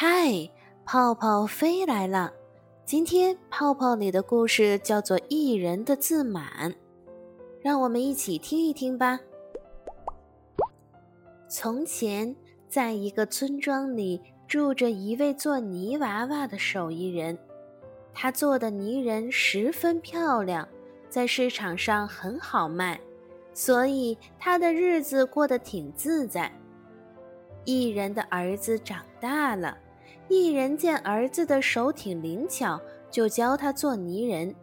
嗨，泡泡飞来了。今天泡泡里的故事叫做《一人的自满》，让我们一起听一听吧。从前，在一个村庄里住着一位做泥娃娃的手艺人，他做的泥人十分漂亮，在市场上很好卖，所以他的日子过得挺自在。艺人的儿子长大了，一人见儿子的手挺灵巧，就教他做泥人。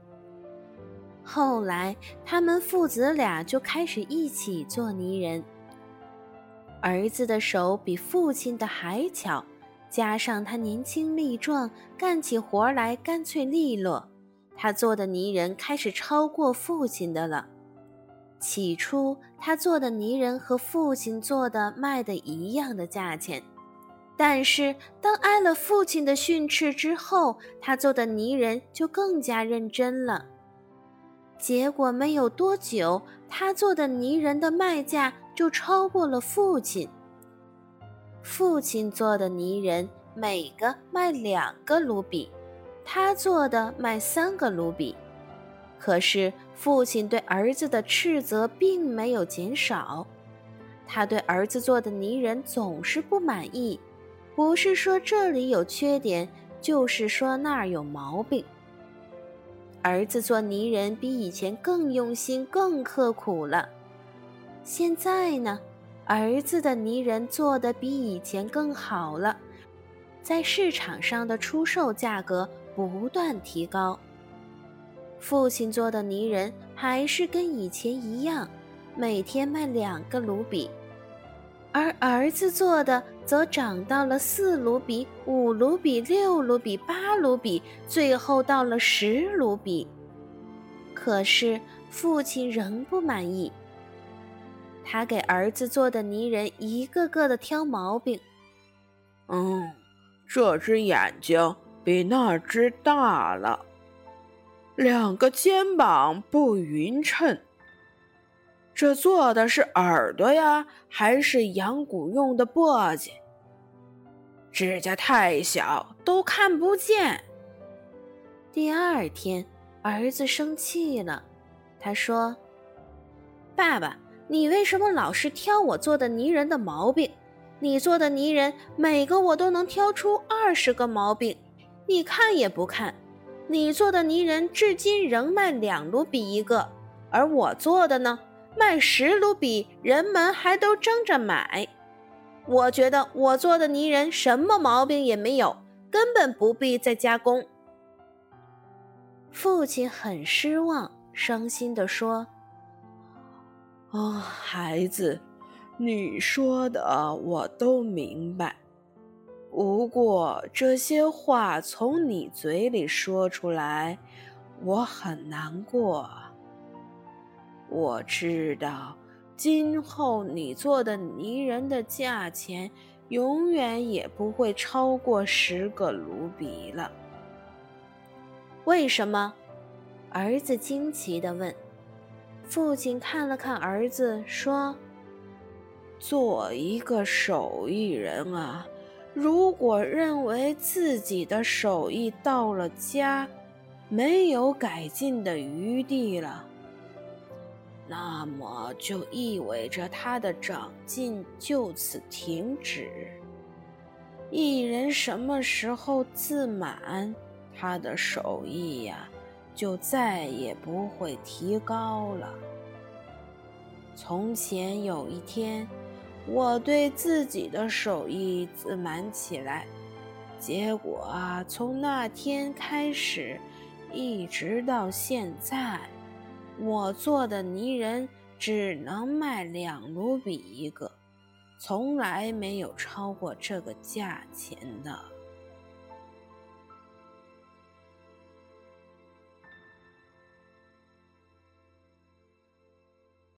后来，他们父子俩就开始一起做泥人。儿子的手比父亲的还巧，加上他年轻力壮，干起活来干脆利落，他做的泥人开始超过父亲的了。起初，他做的泥人和父亲做的卖的一样的价钱，但是当挨了父亲的训斥之后，他做的泥人就更加认真了。结果没有多久，他做的泥人的卖价就超过了父亲。父亲做的泥人每个卖两个卢比，他做的卖三个卢比。可是，父亲对儿子的斥责并没有减少。他对儿子做的泥人总是不满意，不是说这里有缺点，就是说那儿有毛病。儿子做泥人比以前更用心、更刻苦了。现在呢，儿子的泥人做的比以前更好了，在市场上的出售价格不断提高。父亲做的泥人还是跟以前一样，每天卖两个卢比，而儿子做的则涨到了四卢比、五卢比、六卢比、八卢比，最后到了十卢比。可是父亲仍不满意，他给儿子做的泥人一个个的挑毛病。嗯，这只眼睛比那只大了。两个肩膀不匀称，这做的是耳朵呀，还是养蛊用的簸箕？指甲太小，都看不见。第二天，儿子生气了，他说：“爸爸，你为什么老是挑我做的泥人的毛病？你做的泥人每个我都能挑出二十个毛病，你看也不看。”你做的泥人至今仍卖两卢比一个，而我做的呢，卖十卢比，人们还都争着买。我觉得我做的泥人什么毛病也没有，根本不必再加工。父亲很失望，伤心地说：“哦，孩子，你说的我都明白。”不过这些话从你嘴里说出来，我很难过。我知道，今后你做的泥人的价钱永远也不会超过十个卢比了。为什么？儿子惊奇地问。父亲看了看儿子，说：“做一个手艺人啊。”如果认为自己的手艺到了家，没有改进的余地了，那么就意味着他的长进就此停止。艺人什么时候自满，他的手艺呀，就再也不会提高了。从前有一天。我对自己的手艺自满起来，结果啊，从那天开始，一直到现在，我做的泥人只能卖两卢比一个，从来没有超过这个价钱的。